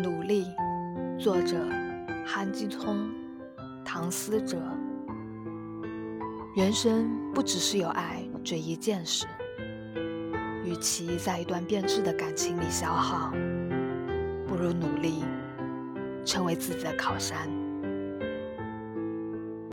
努力作者韩继聪唐思哲。人生不只是有爱这一件事与其在一段变质的感情里消耗不如努力成为自己的靠山。